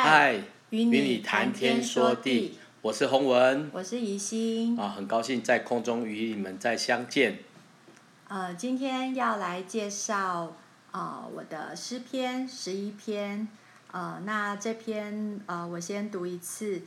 嗨，与你谈天说地，我是洪文，我是宜心啊，很高兴在空中与你们再相见。呃，今天要来介绍啊、呃，我的诗篇十一篇。呃，那这篇呃，我先读一次。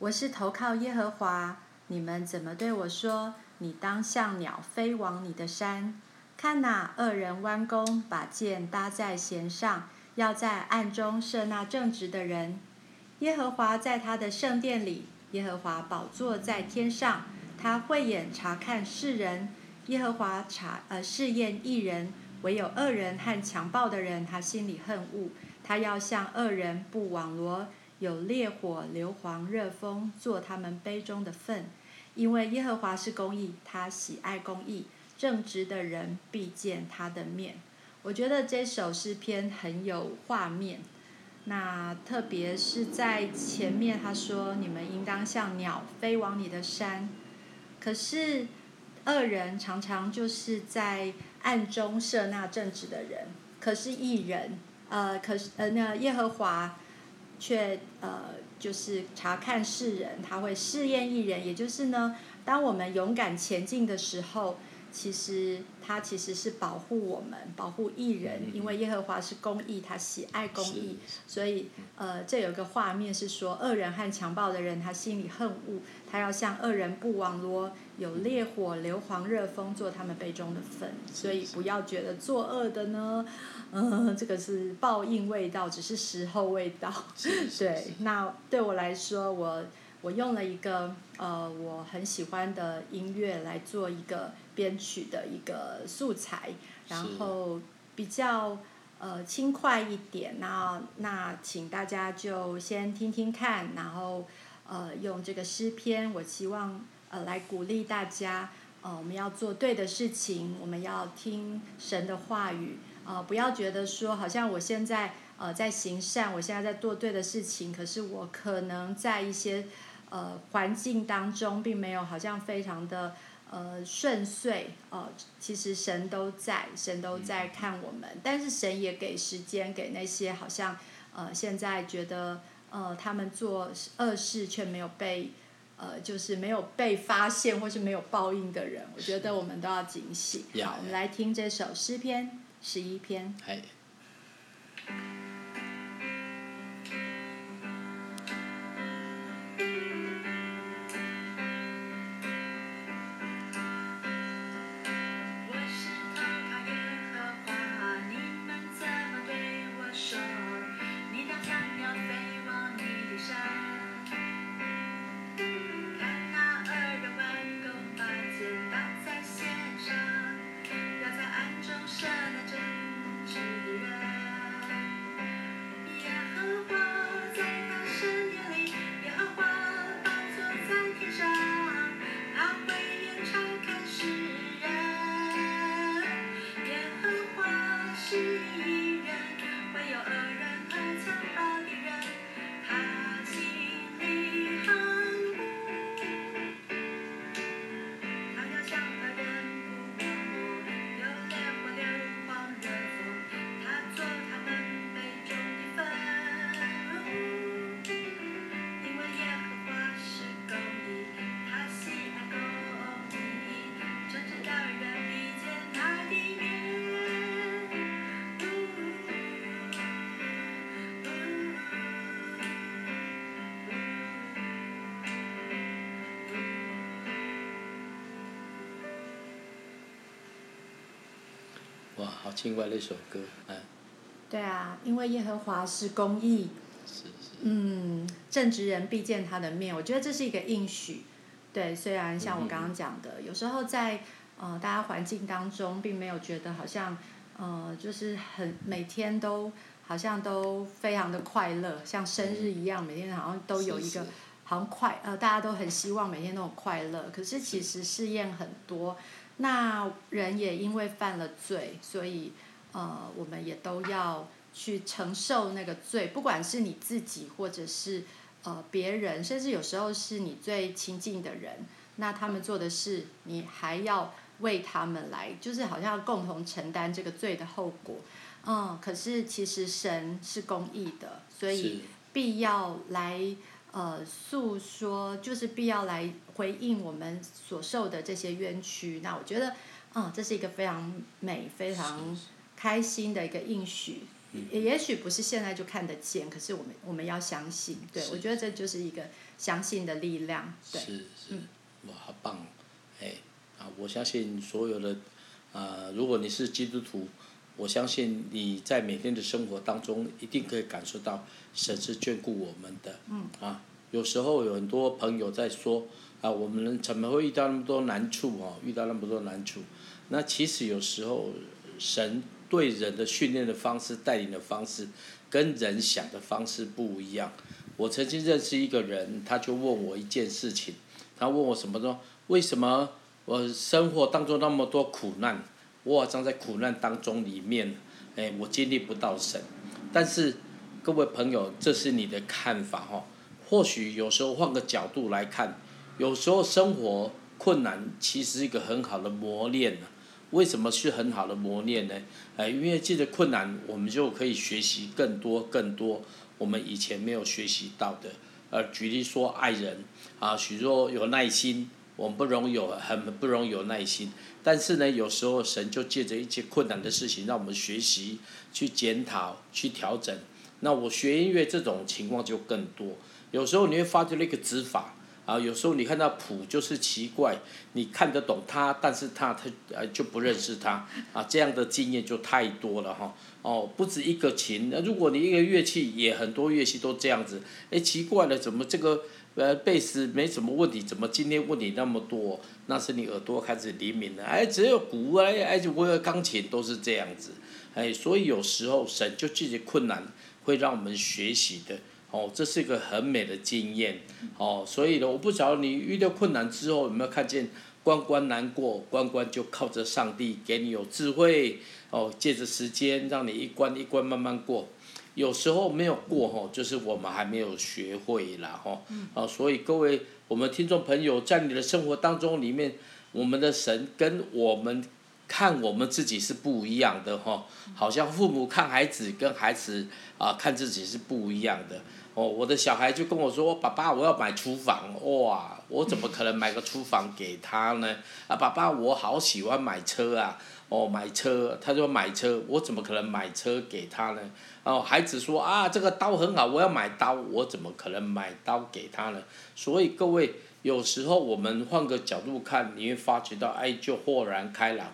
我是投靠耶和华，你们怎么对我说？你当像鸟飞往你的山。看哪，恶人弯弓，把箭搭在弦上，要在暗中设那正直的人。耶和华在他的圣殿里，耶和华宝座在天上，他慧眼察看世人。耶和华查呃试验一人，唯有恶人和强暴的人，他心里恨恶。他要向恶人布网罗，有烈火、硫磺、热风做他们杯中的粪。因为耶和华是公义，他喜爱公义。正直的人必见他的面。我觉得这首诗篇很有画面。那特别是在前面，他说：“你们应当像鸟飞往你的山。”可是恶人常常就是在暗中射那正直的人。可是义人，呃，可是呃，那耶和华却呃，就是查看世人，他会试验义人。也就是呢，当我们勇敢前进的时候。其实它其实是保护我们，保护艺人，因为耶和华是公义，他喜爱公义，所以呃，这有个画面是说，恶人和强暴的人，他心里恨恶，他要向恶人不网罗，有烈火、硫磺、热风做他们杯中的粉，所以不要觉得作恶的呢，嗯、呃，这个是报应未到，只是时候未到，对，那对我来说，我。我用了一个呃我很喜欢的音乐来做一个编曲的一个素材，然后比较呃轻快一点。那那请大家就先听听看，然后呃用这个诗篇，我希望呃来鼓励大家，呃我们要做对的事情，我们要听神的话语，呃不要觉得说好像我现在呃在行善，我现在在做对的事情，可是我可能在一些。呃，环境当中并没有好像非常的呃顺遂，呃，其实神都在，神都在看我们，但是神也给时间给那些好像呃现在觉得呃他们做恶事却没有被呃就是没有被发现或是没有报应的人，我觉得我们都要警醒。好，我们来听这首诗篇十一篇。哇，好轻快的一首歌，哎。对啊，因为耶和华是公义。是是。嗯，正直人必见他的面，我觉得这是一个应许。对，虽然像我刚刚讲的，嗯、有时候在呃大家环境当中，并没有觉得好像呃就是很每天都好像都非常的快乐，像生日一样，每天好像都有一个好像快呃大家都很希望每天都很快乐，可是其实试验很多。那人也因为犯了罪，所以呃，我们也都要去承受那个罪，不管是你自己，或者是呃别人，甚至有时候是你最亲近的人，那他们做的事，你还要为他们来，就是好像要共同承担这个罪的后果。嗯，可是其实神是公义的，所以必要来呃诉说，就是必要来回应我们所受的这些冤屈。那我觉得，嗯，这是一个非常美、非常开心的一个应许。也也许不是现在就看得见，可是我们我们要相信。对，我觉得这就是一个相信的力量。对，是是，嗯，哇，好棒，哎，啊，我相信所有的，啊、呃，如果你是基督徒，我相信你在每天的生活当中一定可以感受到神是眷顾我们的。嗯。啊，有时候有很多朋友在说，啊，我们怎么会遇到那么多难处哦？遇到那么多难处，那其实有时候神。对人的训练的方式、带领的方式，跟人想的方式不一样。我曾经认识一个人，他就问我一件事情，他问我什么说，为什么我生活当中那么多苦难，我好像在苦难当中里面，哎，我经历不到神。但是各位朋友，这是你的看法哈。或许有时候换个角度来看，有时候生活困难其实是一个很好的磨练呢。为什么是很好的磨练呢？哎，因为这个困难，我们就可以学习更多更多我们以前没有学习到的。呃，举例说爱人啊，许多有耐心，我们不容易有很不容易有耐心。但是呢，有时候神就借着一些困难的事情，让我们学习去检讨、去调整。那我学音乐这种情况就更多。有时候你会发觉那个指法。啊，有时候你看到谱就是奇怪，你看得懂它，但是它它呃就不认识它啊，这样的经验就太多了哈。哦，不止一个琴，那如果你一个乐器也很多乐器都这样子，哎，奇怪了，怎么这个呃贝斯没什么问题，怎么今天问你那么多？那是你耳朵开始灵敏了。哎，只有鼓哎哎，我有钢琴都是这样子，哎，所以有时候神就这些困难会让我们学习的。哦，这是一个很美的经验，哦，所以呢，我不晓得你遇到困难之后有没有看见关关难过，关关就靠着上帝给你有智慧，哦，借着时间让你一关一关慢慢过，有时候没有过哈，就是我们还没有学会啦哈，啊，所以各位我们听众朋友，在你的生活当中里面，我们的神跟我们看我们自己是不一样的哈，好像父母看孩子跟孩子啊看自己是不一样的。哦，我的小孩就跟我说：“爸爸，我要买厨房。”哇，我怎么可能买个厨房给他呢？啊，爸爸，我好喜欢买车啊！哦，买车，他说买车，我怎么可能买车给他呢？哦，孩子说啊，这个刀很好，我要买刀，我怎么可能买刀给他呢？所以各位，有时候我们换个角度看，你会发觉到，哎，就豁然开朗。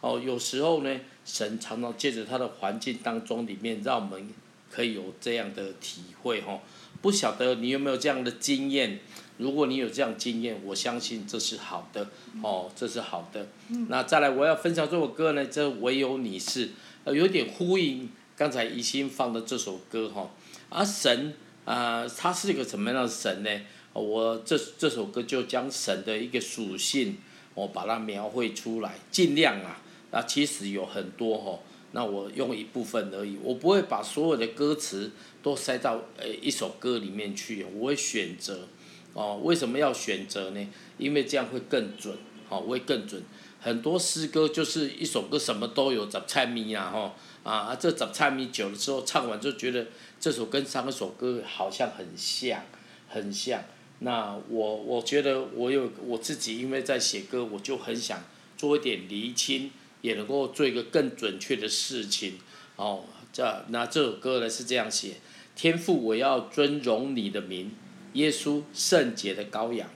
哦，有时候呢，神常常借着他的环境当中里面，让我们。可以有这样的体会哈，不晓得你有没有这样的经验？如果你有这样经验，我相信这是好的哦，这是好的。那再来，我要分享这首歌呢，这唯有你是，呃，有点呼应刚才怡心放的这首歌哈。而神啊，呃，他是一个什么样的神呢？我这这首歌就将神的一个属性，我把它描绘出来，尽量啊，那其实有很多哈。那我用一部分而已，我不会把所有的歌词都塞到呃一首歌里面去，我会选择，哦，为什么要选择呢？因为这样会更准，哦，会更准。很多诗歌就是一首歌什么都有，杂菜咪啊，吼，啊，这杂菜咪久了之后唱完就觉得这首跟上一首歌好像很像，很像。那我我觉得我有我自己，因为在写歌，我就很想做一点厘清。也能够做一个更准确的事情，哦，这那这首歌呢是这样写：天父，我要尊荣你的名，耶稣圣洁的羔羊，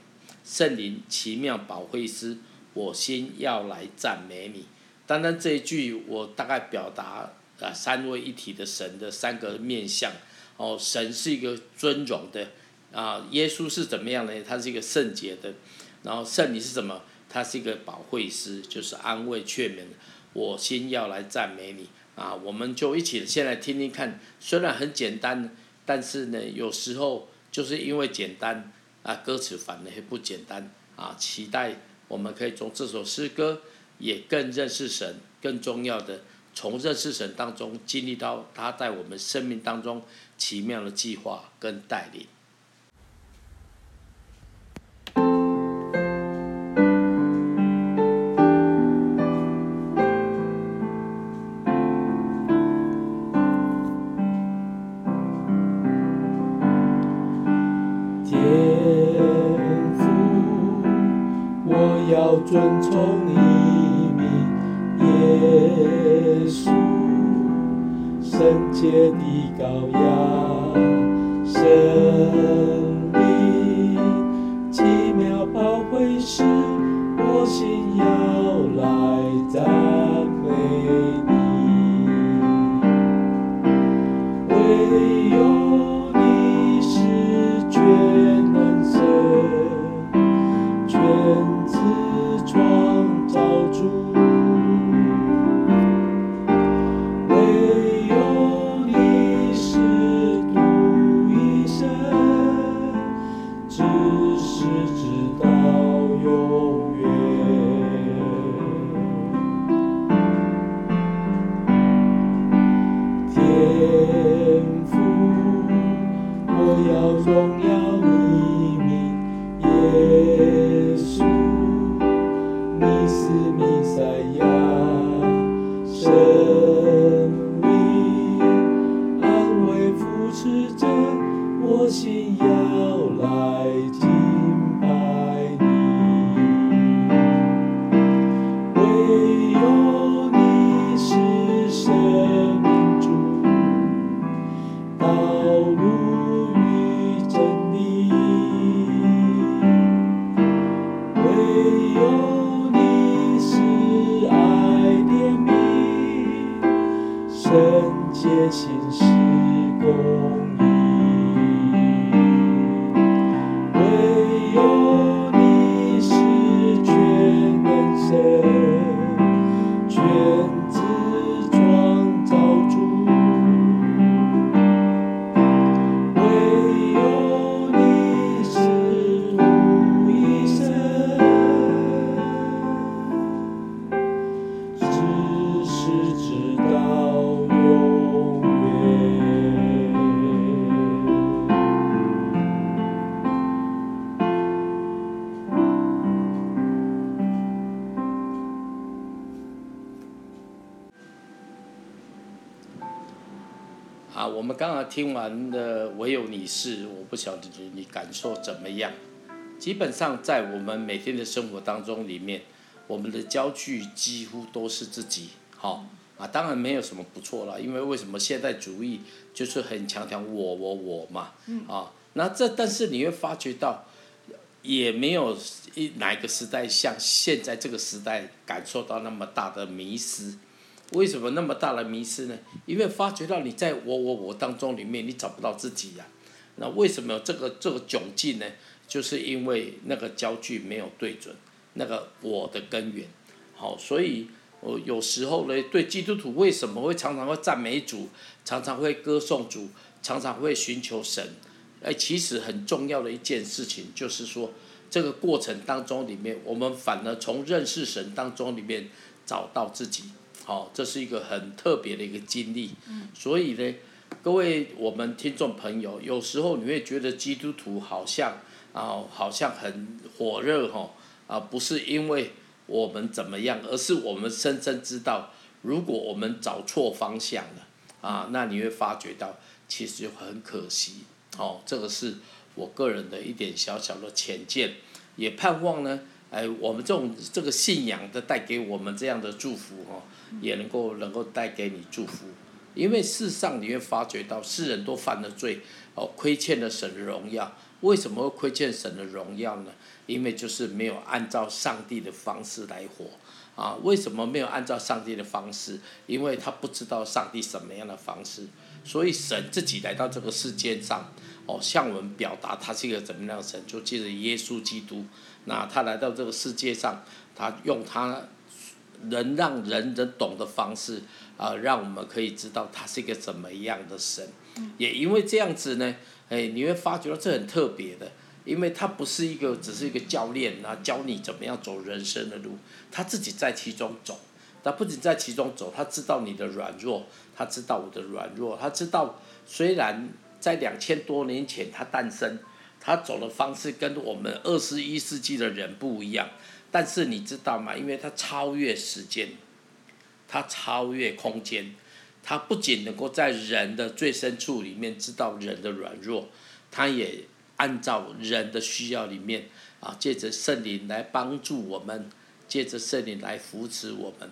圣灵奇妙保惠师，我心要来赞美你。单单这一句，我大概表达啊三位一体的神的三个面相。哦，神是一个尊荣的，啊，耶稣是怎么样呢？他是一个圣洁的，然后圣灵是什么？他是一个保惠师，就是安慰劝勉。我心要来赞美你啊！我们就一起先来听听看。虽然很简单，但是呢，有时候就是因为简单啊，歌词反而不简单啊。期待我们可以从这首诗歌也更认识神，更重要的从认识神当中经历到他在我们生命当中奇妙的计划跟带领。要荣耀你名，耶稣，你是弥赛亚，神命安慰扶持着我心。唯有你是爱怜悯，圣洁心施工。听完的唯有你是，我不晓得你感受怎么样。基本上在我们每天的生活当中里面，我们的焦距几乎都是自己，好啊，当然没有什么不错了，因为为什么现代主义就是很强调我我我嘛，啊，那这但是你会发觉到，也没有一哪一个时代像现在这个时代感受到那么大的迷失。为什么那么大的迷失呢？因为发觉到你在我我我当中里面，你找不到自己呀、那为什么这个这个窘境呢？就是因为那个焦距没有对准，那个我的根源。好，所以我有时候呢，对基督徒为什么会常常会赞美主，常常会歌颂主，常常会寻求神？哎，其实很重要的一件事情就是说，这个过程当中里面，我们反而从认识神当中里面找到自己。好，这是一个很特别的一个经历。所以呢，各位我们听众朋友，有时候你会觉得基督徒好像啊，好像很火热哈啊，不是因为我们怎么样，而是我们深深知道，如果我们找错方向了啊，那你会发觉到其实很可惜。哦，这个是我个人的一点小小的浅见，也盼望呢，哎，我们这种这个信仰的带给我们这样的祝福哈。也能够能够带给你祝福，因为事实上你会发觉到世人都犯了罪，哦，亏欠了神的荣耀。为什么会亏欠神的荣耀呢？因为就是没有按照上帝的方式来活，啊，为什么没有按照上帝的方式？因为他不知道上帝什么样的方式，所以神自己来到这个世界上，哦，向我们表达他是一个怎么样的神，就借着耶稣基督，那他来到这个世界上，他用他。能让人人懂的方式，啊、让我们可以知道他是一个怎么样的神。也因为这样子呢，哎，你会发觉到这很特别的，因为他不是一个只是一个教练啊，教你怎么样走人生的路，他自己在其中走。他不仅在其中走，他知道你的软弱，他知道我的软弱，他知道虽然在两千多年前他诞生，他走的方式跟我们二十一世纪的人不一样。但是你知道吗？因为他超越时间，他超越空间，他不仅能够在人的最深处里面知道人的软弱，他也按照人的需要里面啊，借着圣灵来帮助我们借着圣灵来扶持我们。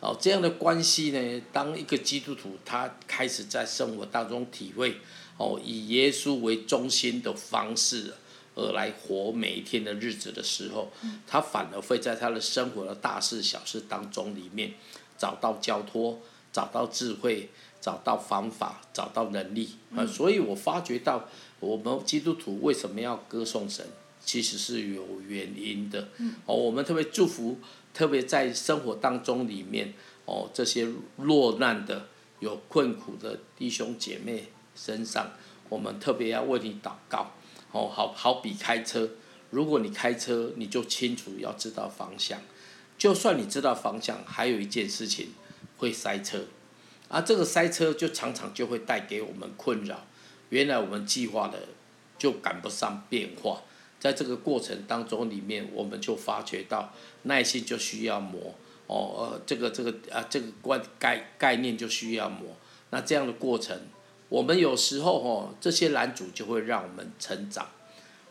哦，这样的关系呢，当一个基督徒他开始在生活当中体会哦，以耶稣为中心的方式而来活每一天的日子的时候，他反而会在他的生活的大事小事当中里面找到交托，找到智慧，找到方法，找到能力啊。所以我发觉到我们基督徒为什么要歌颂神，其实是有原因的。哦，我们特别祝福。特别在生活当中里面，哦，这些落难的、有困苦的弟兄姐妹身上，我们特别要为你祷告。哦，好好比开车，如果你开车，你就清楚要知道方向。就算你知道方向，还有一件事情会塞车，而这个塞车就常常就会带给我们困扰。原来我们计划的就赶不上变化。在这个过程当中里面，我们就发觉到耐心就需要磨哦，呃，这个这个啊，这个观概概念就需要磨。那这样的过程，我们有时候哦，这些拦阻就会让我们成长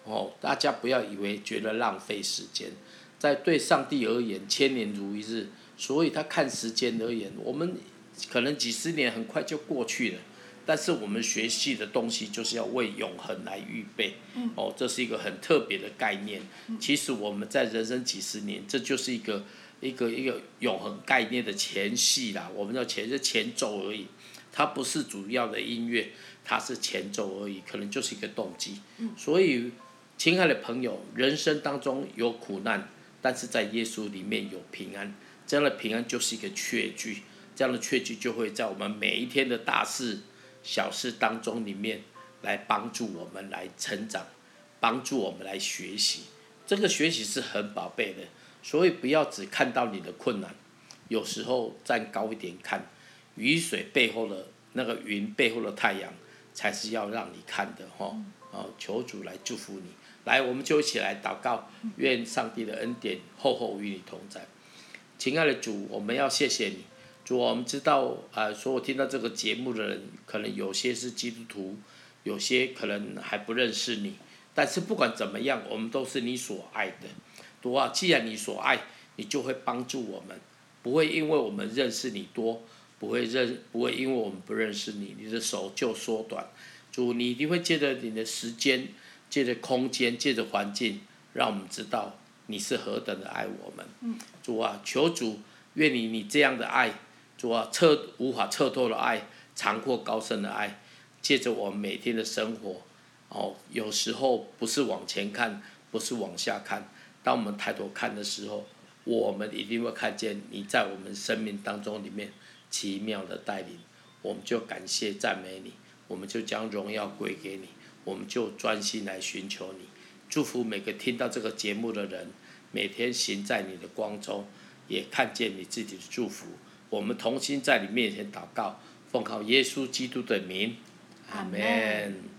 哦。大家不要以为觉得浪费时间，在对上帝而言，千年如一日，所以他看时间而言，我们可能几十年很快就过去了。但是我们学习的东西就是要为永恒来预备，哦，这是一个很特别的概念。其实我们在人生几十年，这就是一个一个一个永恒概念的前戏啦。我们叫前是前奏而已，它不是主要的音乐，它是前奏而已，可能就是一个动机。所以，亲爱的朋友，人生当中有苦难，但是在耶稣里面有平安，这样的平安就是一个确据，这样的确据就会在我们每一天的大事。小事当中里面来帮助我们来成长，帮助我们来学习，这个学习是很宝贝的，所以不要只看到你的困难，有时候站高一点看，雨水背后的那个云背后的太阳，才是要让你看的哈。哦，求主来祝福你，来，我们就一起来祷告，愿上帝的恩典厚厚与你同在。亲爱的主，我们要谢谢你。主，我们知道，啊，所有听到这个节目的人，可能有些是基督徒，有些可能还不认识你。但是不管怎么样，我们都是你所爱的。主啊，既然你所爱，你就会帮助我们，不会因为我们认识你多，不会认，不会因为我们不认识你，你的手就缩短。主，你一定会借着你的时间，借着空间，借着环境，让我们知道你是何等的爱我们。主啊，求主，愿你你这样的爱。主啊，彻无法彻透的爱，长阔高深的爱，借着我们每天的生活，哦，有时候不是往前看，不是往下看，当我们抬头看的时候，我们一定会看见你在我们生命当中里面奇妙的带领，我们就感谢赞美你，我们就将荣耀归给你，我们就专心来寻求你，祝福每个听到这个节目的人，每天行在你的光中，也看见你自己的祝福。我们同心在你面前祷告，奉靠耶稣基督的名，阿门。